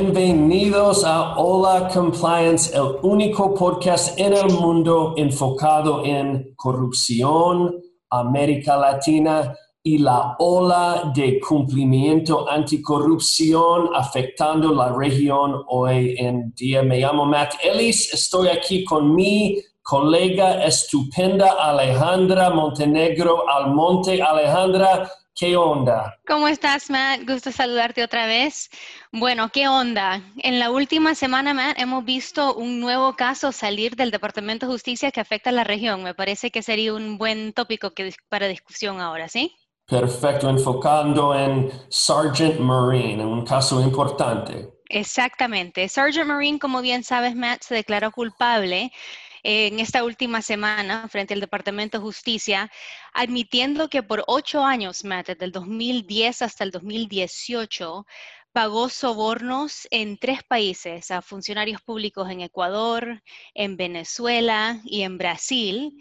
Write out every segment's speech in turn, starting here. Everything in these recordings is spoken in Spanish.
Bienvenidos a Hola Compliance, el único podcast en el mundo enfocado en corrupción, América Latina y la ola de cumplimiento anticorrupción afectando la región hoy en día. Me llamo Matt Ellis, estoy aquí con mi colega estupenda Alejandra Montenegro Almonte. Alejandra, ¿qué onda? ¿Cómo estás, Matt? Gusto saludarte otra vez. Bueno, ¿qué onda? En la última semana, Matt, hemos visto un nuevo caso salir del Departamento de Justicia que afecta a la región. Me parece que sería un buen tópico para discusión ahora, ¿sí? Perfecto, enfocando en Sergeant Marine, un caso importante. Exactamente. Sergeant Marine, como bien sabes, Matt, se declaró culpable en esta última semana frente al Departamento de Justicia, admitiendo que por ocho años, Matt, desde el 2010 hasta el 2018, pagó sobornos en tres países a funcionarios públicos en Ecuador, en Venezuela y en Brasil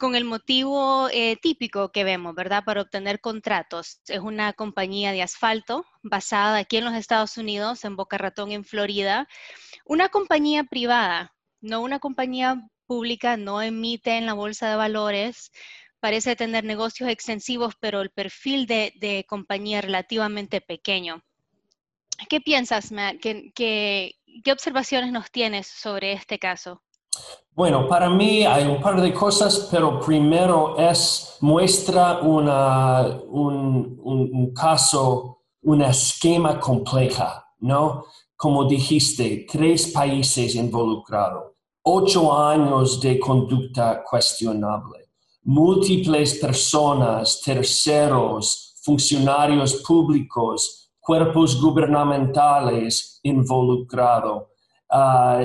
con el motivo eh, típico que vemos, ¿verdad? Para obtener contratos. Es una compañía de asfalto basada aquí en los Estados Unidos, en Boca Ratón, en Florida. Una compañía privada, no una compañía pública, no emite en la bolsa de valores. Parece tener negocios extensivos, pero el perfil de, compañía relativamente pequeño. ¿Qué piensas, Matt? qué observaciones nos tienes sobre este caso? Bueno, para mí hay un par de cosas, pero primero es muestra un, caso, un esquema compleja, ¿no? Como dijiste, tres países involucrados, ocho años de conducta cuestionable, múltiples personas, terceros, funcionarios públicos, cuerpos gubernamentales involucrados. Ah,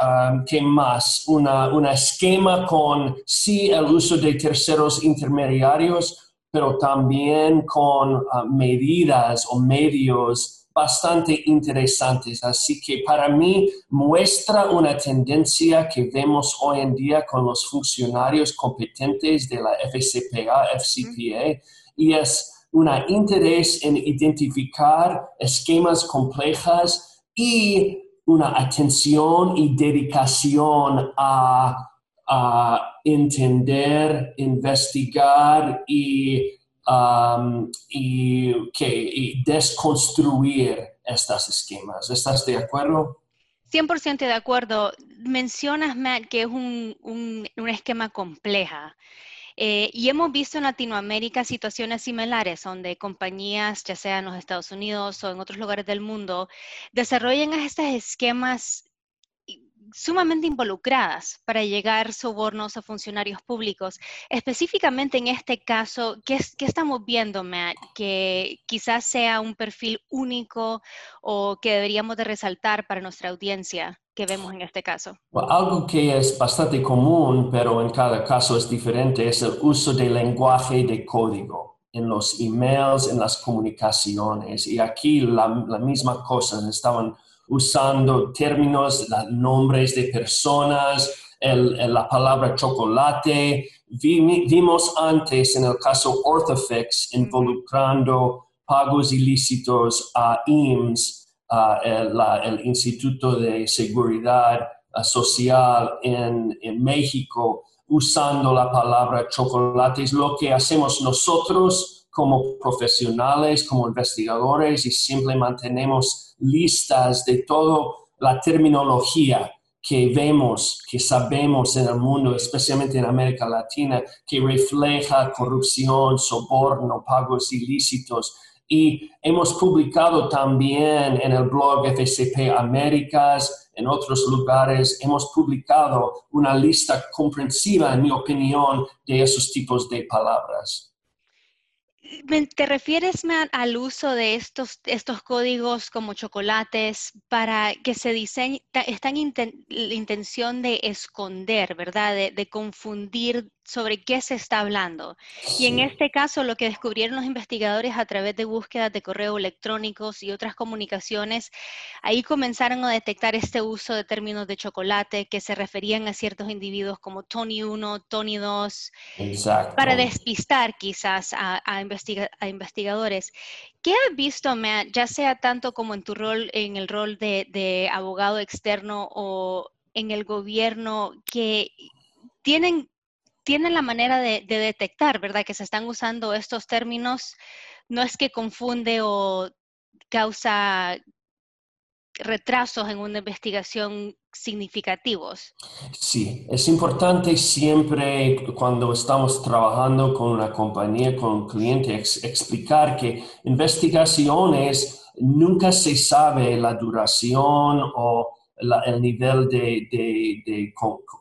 Um, ¿qué más? Una, un esquema con sí el uso de terceros intermediarios, pero también con uh, medidas o medios bastante interesantes. Así que para mí muestra una tendencia que vemos hoy en día con los funcionarios competentes de la FCPA, FCPA, y es un interés en identificar esquemas complejas y una atención y dedicación a, entender, investigar y, um, y, que, desconstruir estos esquemas. ¿Estás de acuerdo? 100% de acuerdo. Mencionas, Matt, que es un, un, un esquema compleja. Eh, y hemos visto en Latinoamérica situaciones similares, donde compañías, ya sea en los Estados Unidos o en otros lugares del mundo, desarrollan estos esquemas sumamente involucradas para llegar sobornos a funcionarios públicos. Específicamente en este caso, ¿qué, qué estamos viendo, Matt? Que quizás sea un perfil único o que deberíamos de resaltar para nuestra audiencia que vemos en este caso? algo que es bastante común, pero en cada caso es diferente, es el uso del lenguaje de código en los emails, en las comunicaciones. Y aquí la, misma cosa, estaban usando términos, nombres de personas, la palabra chocolate. vimos antes en el caso Orthofix involucrando pagos ilícitos a IMSS el, Instituto de Seguridad Social en, México usando la palabra chocolate. Es lo que hacemos nosotros como profesionales, como investigadores y siempre mantenemos listas de toda la terminología que vemos, que sabemos en el mundo, especialmente en América Latina, que refleja corrupción, soborno, pagos ilícitos, y hemos publicado también en el blog FCP Américas, en otros lugares, hemos publicado una lista comprensiva, en mi opinión, de esos tipos de palabras. ¿Te refieres, Matt, al uso de estos, estos códigos como chocolates para que se diseñe, están la intención de esconder, ¿verdad? De, confundir sobre qué se está hablando. Y en este caso, lo que descubrieron los investigadores a través de búsquedas de correo electrónicos y otras comunicaciones, ahí comenzaron a detectar este uso de términos de chocolate que se referían a ciertos individuos como Tony 1, Tony 2, para despistar quizás a, a, investigadores. ¿Qué has visto, Matt, ya sea tanto como en tu rol, en el rol de, de abogado externo o en el gobierno, que tienen tienen la manera de, detectar, ¿verdad? Que se están usando estos términos, no es que confunde o causa retrasos en una investigación significativos. Sí, es importante siempre cuando estamos trabajando con una compañía, con un cliente, explicar que investigaciones nunca se sabe la duración o el nivel de,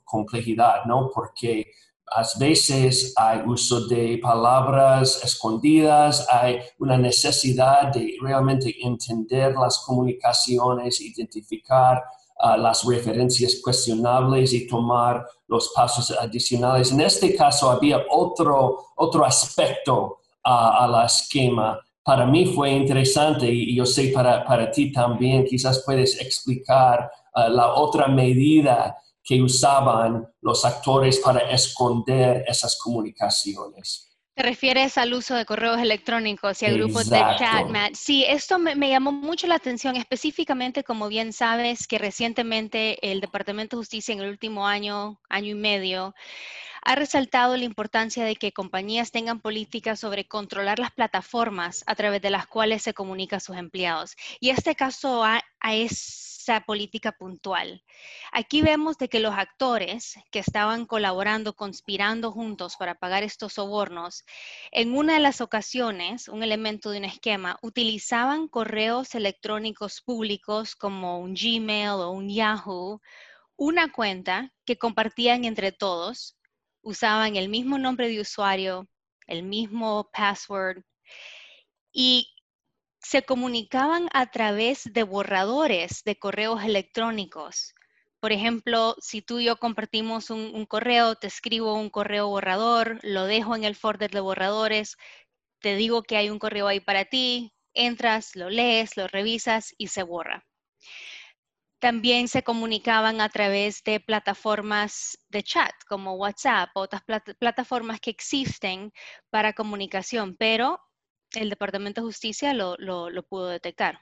complejidad, ¿no? Porque a veces hay uso de palabras escondidas, hay una necesidad de realmente entender las comunicaciones, identificar ah, las referencias cuestionables y tomar los pasos adicionales. En este caso había otro, otro aspecto a la esquema. Para mí fue interesante y yo sé para, para ti también, quizás puedes explicar ah, la otra medida que usaban los actores para esconder esas comunicaciones. ¿Te refieres al uso de correos electrónicos y a grupos de chat, Matt? Sí, esto me, me, llamó mucho la atención, específicamente, como bien sabes, que recientemente el Departamento de Justicia en el último año, año y medio, ha resaltado la importancia de que compañías tengan políticas sobre controlar las plataformas a través de las cuales se comunica a sus empleados. Y este caso a, a esa política puntual. Aquí vemos de que los actores que estaban colaborando, conspirando juntos para pagar estos sobornos, en una de las ocasiones, un elemento de un esquema, utilizaban correos electrónicos públicos como un Gmail o un Yahoo, una cuenta que compartían entre todos usaban el mismo nombre de usuario, el mismo password y se comunicaban a través de borradores de correos electrónicos. Por ejemplo, si tú y yo compartimos un, correo, te escribo un correo borrador, lo dejo en el folder de borradores, te digo que hay un correo ahí para ti, entras, lo lees, lo revisas y se borra. También se comunicaban a través de plataformas de chat como WhatsApp, otras plataformas que existen para comunicación, pero el Departamento de Justicia lo, pudo detectar.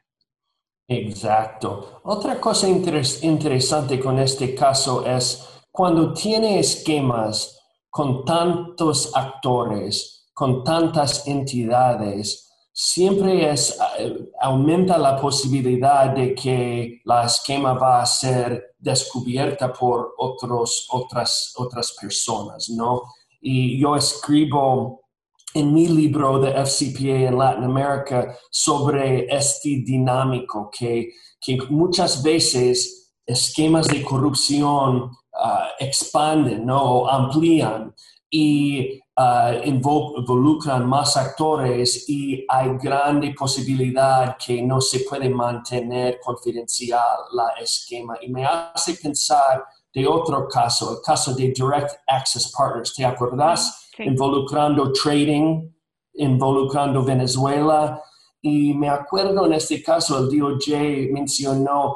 Exacto. Otra cosa interesante con este caso es cuando tiene esquemas con tantos actores, con tantas entidades, siempre es, eh, aumenta la posibilidad de que la esquema va a ser descubierta por otros, otras, otras personas, ¿no? Y yo escribo en mi libro de FCPA en Latinoamérica sobre este dinámico que, que muchas veces esquemas de corrupción uh, expanden, ¿no? Amplían y uh, involucran más actores y hay grande posibilidad que no se puede mantener confidencial la esquema. Y me hace pensar de otro caso, el caso de Direct Access Partners. ¿Te acuerdas? Involucrando trading, involucrando Venezuela. Y me acuerdo en este caso, el DOJ mencionó,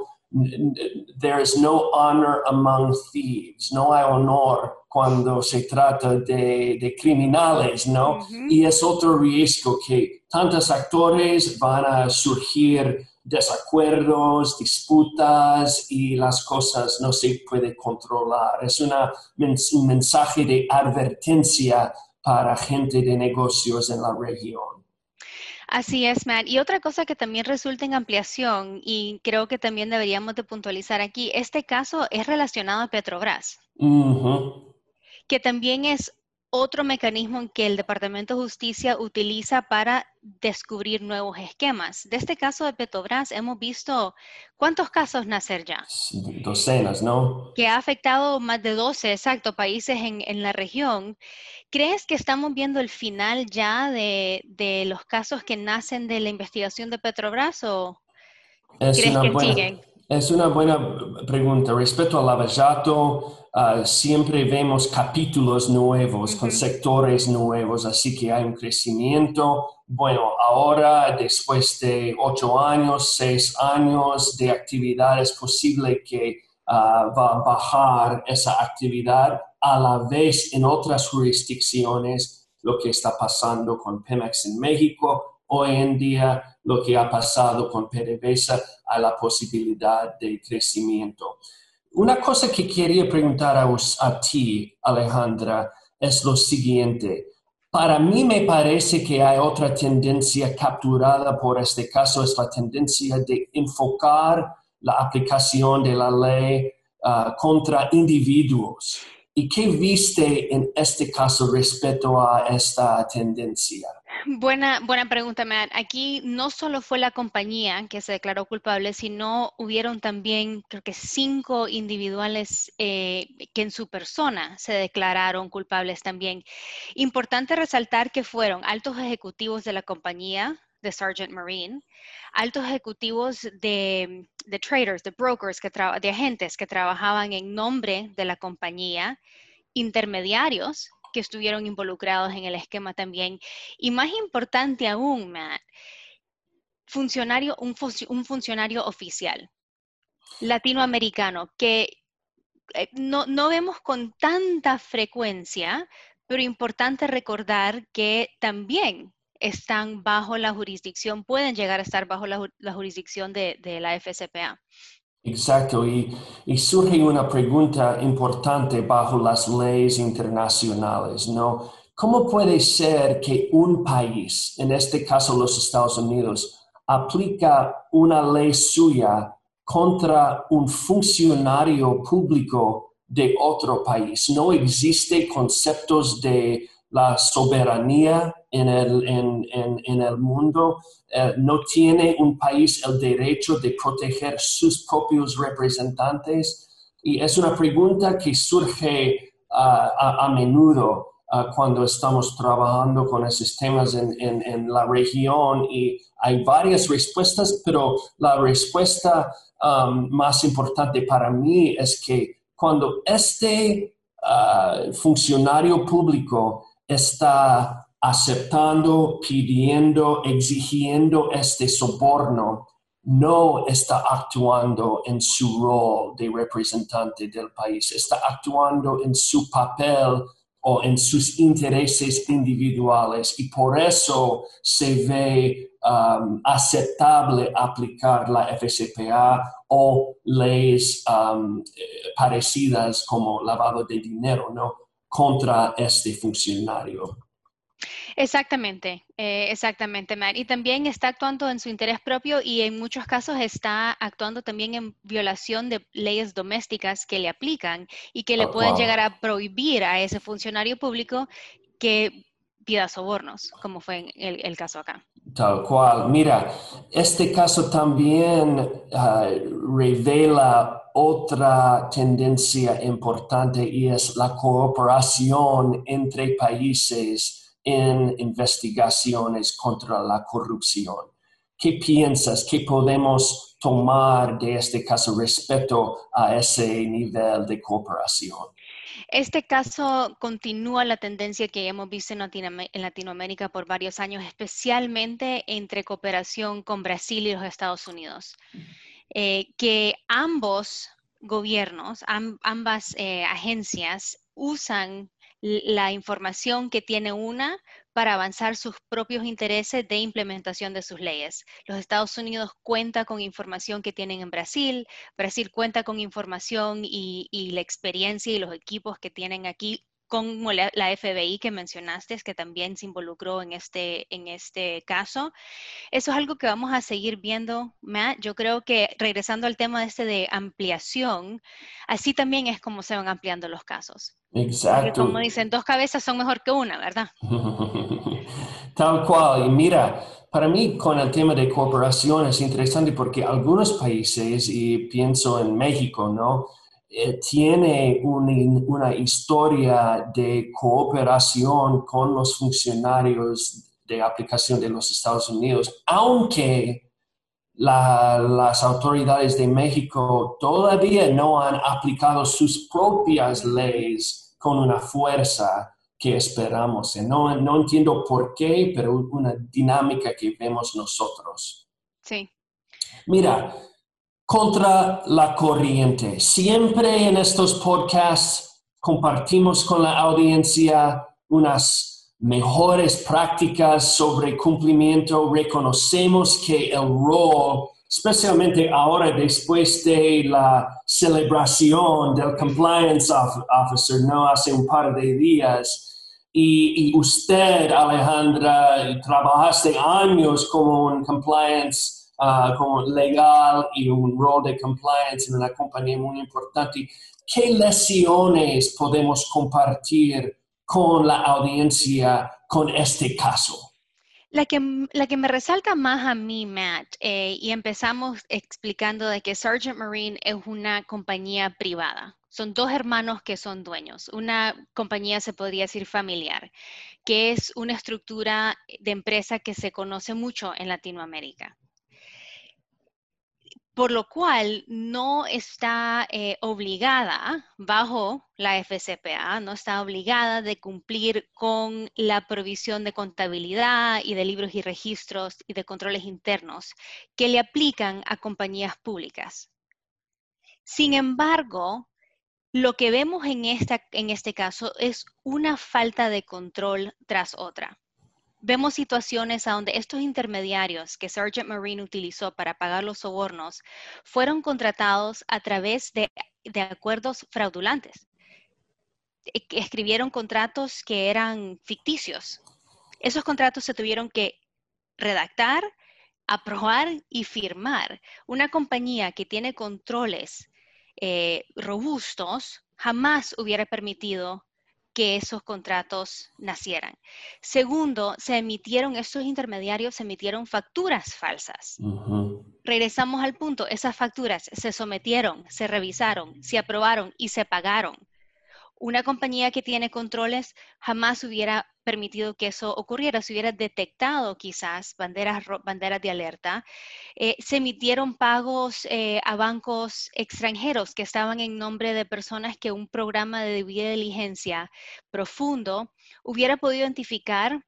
there is no honor among thieves, no hay honor cuando se trata de, criminales, ¿no? Y es otro riesgo que tantos actores van a surgir desacuerdos, disputas y las cosas no se puede controlar. Es una, un mensaje de advertencia para gente de negocios en la región. Así es, Matt. Y otra cosa que también resulta en ampliación, y creo que también deberíamos de puntualizar aquí, este caso es relacionado a Petrobras que también es otro mecanismo en que el Departamento de Justicia utiliza para descubrir nuevos esquemas. De este caso de Petrobras hemos visto cuántos casos nacer ya. Docenas, ¿no? Que ha afectado más de 12, exacto, países en, la región. ¿Crees que estamos viendo el final ya de, de, los casos que nacen de la investigación de Petrobras o crees que siguen? Es una buena pregunta. Respecto al lavallato, uh, siempre vemos capítulos nuevos con sectores nuevos, así que hay un crecimiento. Bueno, ahora, después de ocho años, seis años de actividad, es posible que uh, va a bajar esa actividad a la vez en otras jurisdicciones, lo que está pasando con Pemex en México, hoy en día lo que ha pasado con PDVSA a la posibilidad de crecimiento. Una cosa que quería preguntar a, ti, Alejandra, es lo siguiente. Para mí me parece que hay otra tendencia capturada por este caso, es la tendencia de enfocar la aplicación de la ley ah, contra individuos. ¿Y qué viste en este caso respecto a esta tendencia? Buena, buena pregunta, Matt. Aquí no solo fue la compañía que se declaró culpable, sino hubieron también, creo que cinco individuales eh, que en su persona se declararon culpables también. Importante resaltar que fueron altos ejecutivos de la compañía, de Sargent Marine, altos ejecutivos de, traders, de brokers, que de agentes que trabajaban en nombre de la compañía, intermediarios que estuvieron involucrados en el esquema también. Y más importante aún, Matt, funcionario, un, funcionario oficial latinoamericano que eh, no, no vemos con tanta frecuencia, pero importante recordar que también están bajo la jurisdicción, pueden llegar a estar bajo la, jurisdicción de, de, la FCPA. Exacto, y, surge una pregunta importante bajo las leyes internacionales, ¿no? ¿Cómo puede ser que un país, en este caso los Estados Unidos, aplica una ley suya contra un funcionario público de otro país? No existe conceptos de la soberanía en el, en, el mundo. Eh, no tiene un país el derecho de proteger sus propios representantes. Y es una pregunta que surge ah, a, menudo ah, cuando estamos trabajando con esos temas en, la región y hay varias respuestas, pero la respuesta más importante para mí es que cuando este ah, funcionario público está aceptando, pidiendo, exigiendo este soborno, no está actuando en su rol de representante del país, está actuando en su papel o en sus intereses individuales y por eso se ve um, aceptable aplicar la FCPA o leyes um, eh, parecidas como lavado de dinero, ¿no? Contra este funcionario. Exactamente, eh, exactamente, Matt. Y también está actuando en su interés propio y en muchos casos está actuando también en violación de leyes domésticas que le aplican y que le pueden llegar a prohibir a ese funcionario público que pida sobornos, como fue el, caso acá. Tal cual. Mira, este caso también ah, revela otra tendencia importante y es la cooperación entre países en investigaciones contra la corrupción. ¿Qué piensas? ¿Qué podemos tomar de este caso respecto a ese nivel de cooperación? Este caso continúa la tendencia que hemos visto en, Latinoamérica por varios años, especialmente entre cooperación con Brasil y los Estados Unidos. Eh, que ambos gobiernos, ambas eh, agencias usan la información que tiene una para avanzar sus propios intereses de implementación de sus leyes. Los Estados Unidos cuenta con información que tienen en Brasil, Brasil cuenta con información y, y la experiencia y los equipos que tienen aquí como la, FBI que mencionaste, que también se involucró en este, en este caso. Eso es algo que vamos a seguir viendo, Matt. Yo creo que regresando al tema este de ampliación, así también es como se van ampliando los casos. Exacto. como dicen, dos cabezas son mejor que una, ¿verdad? Tal cual. Y mira, para mí con el tema de cooperación es interesante porque algunos países, y pienso en México, ¿no? Eh, tiene una historia de cooperación con los funcionarios de aplicación de los Estados Unidos, aunque las autoridades de México todavía no han aplicado sus propias leyes con una fuerza que esperamos. No, no entiendo por qué, pero una dinámica que vemos nosotros. Sí. Mira, contra la corriente. Siempre en estos podcasts compartimos con la audiencia unas mejores prácticas sobre cumplimiento. Reconocemos que el rol, especialmente ahora después de la celebración del compliance officer, no hace un par de días, y, usted, Alejandra, trabajaste años como un compliance Ah, como legal y un rol de compliance en una compañía muy importante. ¿Qué lesiones podemos compartir con la audiencia con este caso? La que, la que me resalta más a mí, Matt, eh, y empezamos explicando de que Sargent Marine es una compañía privada. Son dos hermanos que son dueños. Una compañía se podría decir familiar, que es una estructura de empresa que se conoce mucho en Latinoamérica por lo cual no está eh, obligada bajo la FCPA, no está obligada de cumplir con la provisión de contabilidad y de libros y registros y de controles internos que le aplican a compañías públicas. Sin embargo, lo que vemos en, este caso es una falta de control tras otra vemos situaciones donde estos intermediarios que Sergeant Marine utilizó para pagar los sobornos fueron contratados a través de, acuerdos fraudulentos. E, escribieron contratos que eran ficticios. Esos contratos se tuvieron que redactar, aprobar y firmar. Una compañía que tiene controles eh, robustos jamás hubiera permitido que esos contratos nacieran. Segundo, se emitieron, estos intermediarios se emitieron facturas falsas. Regresamos al punto, esas facturas se sometieron, se revisaron, se aprobaron y se pagaron una compañía que tiene controles jamás hubiera permitido que eso ocurriera, se hubiera detectado quizás banderas, banderas de alerta. Eh, se emitieron pagos eh, a bancos extranjeros que estaban en nombre de personas que un programa de debida diligencia profundo hubiera podido identificar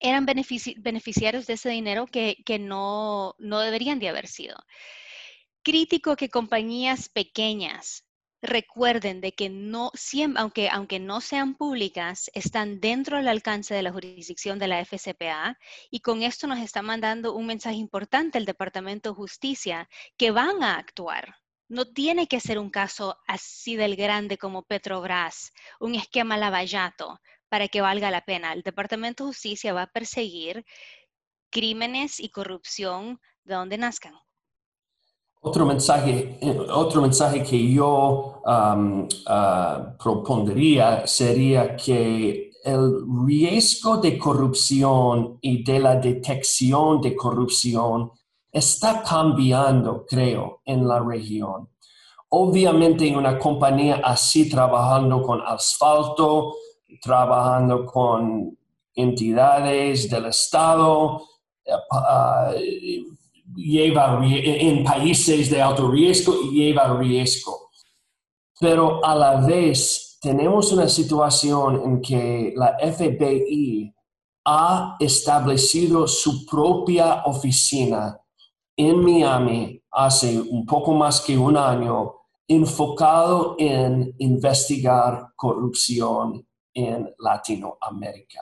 eran beneficiarios de ese dinero que, no, no deberían de haber sido. Crítico que compañías pequeñas recuerden de que no aunque, aunque no sean públicas, están dentro del alcance de la jurisdicción de la FCPA y con esto nos está mandando un mensaje importante al Departamento de Justicia que van a actuar. No tiene que ser un caso así del grande como Petrobras, un esquema lavallato para que valga la pena. El Departamento de Justicia va a perseguir crímenes y corrupción de donde nazcan. Otro mensaje, eh, otro mensaje que yo uh, propondría sería que el riesgo de corrupción y de la detección de corrupción está cambiando, creo, en la región. Obviamente en una compañía así trabajando con asfalto, trabajando con entidades del Estado, uh, lleva en países de alto riesgo lleva riesgo. Pero a la vez tenemos una situación en que la FBI ha establecido su propia oficina en Miami hace un poco más que un año enfocado en investigar corrupción en Latinoamérica.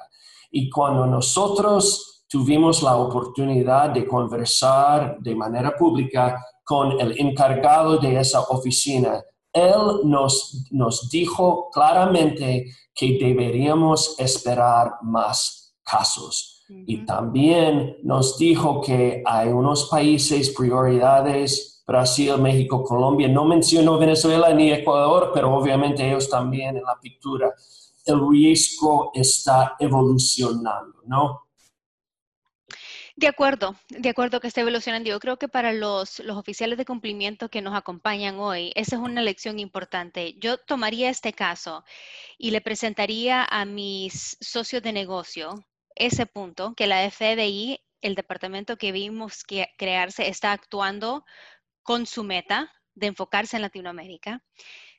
Y cuando nosotros tuvimos la oportunidad de conversar de manera pública con el encargado de esa oficina. Él nos, nos dijo claramente que deberíamos esperar más casos. Y también nos dijo que hay unos países, prioridades, Brasil, México, Colombia. No mencionó Venezuela ni Ecuador, pero obviamente ellos también en la pintura. El riesgo está evolucionando, ¿no? De acuerdo, de acuerdo que está evolucionando. Yo creo que para los, los, oficiales de cumplimiento que nos acompañan hoy, esa es una lección importante. Yo tomaría este caso y le presentaría a mis socios de negocio ese punto, que la FBI el departamento que vimos que crearse está actuando con su meta de enfocarse en Latinoamérica.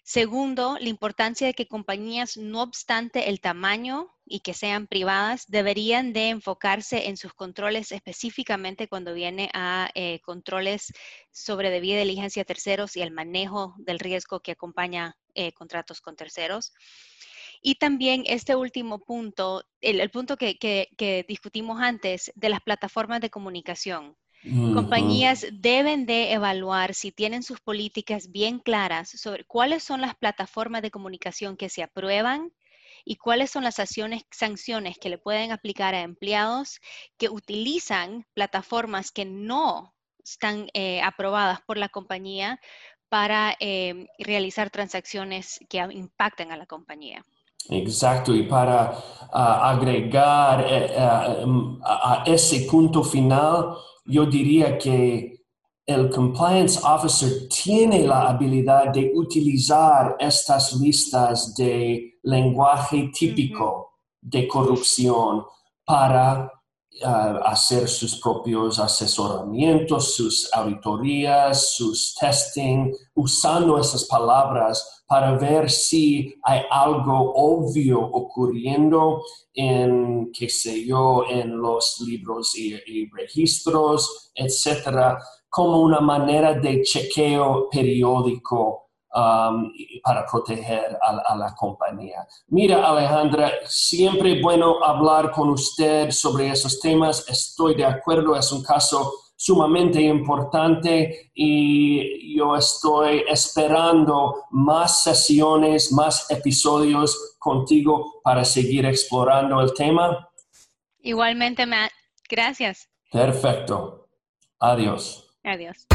Segundo, la importancia de que compañías, no obstante el tamaño y que sean privadas, deberían de enfocarse en sus controles específicamente cuando viene a eh, controles sobre debida diligencia a terceros y el manejo del riesgo que acompaña eh, contratos con terceros. Y también este último punto, el, punto que discutimos antes de las plataformas de comunicación. Compañías deben de evaluar si tienen sus políticas bien claras sobre cuáles son las plataformas de comunicación que se aprueban y cuáles son las acciones, sanciones que le pueden aplicar a empleados que utilizan plataformas que no están eh, aprobadas por la compañía para eh, realizar transacciones que impacten a la compañía. Exacto, y para ah, agregar eh, a ese punto final, yo diría que el compliance officer tiene la habilidad de utilizar estas listas de lenguaje típico de corrupción para hacer sus propios asesoramientos, sus auditorías, sus testing, usando esas palabras para ver si hay algo obvio ocurriendo en, qué sé yo, en los libros y, registros, etcétera, como una manera de chequeo periódico um, para proteger a, la compañía. Mira, Alejandra, siempre bueno hablar con usted sobre esos temas. Estoy de acuerdo, es un caso sumamente importante y yo estoy esperando más sesiones, más episodios contigo para seguir explorando el tema. Igualmente, Matt. Gracias. Perfecto. Adiós. Adiós.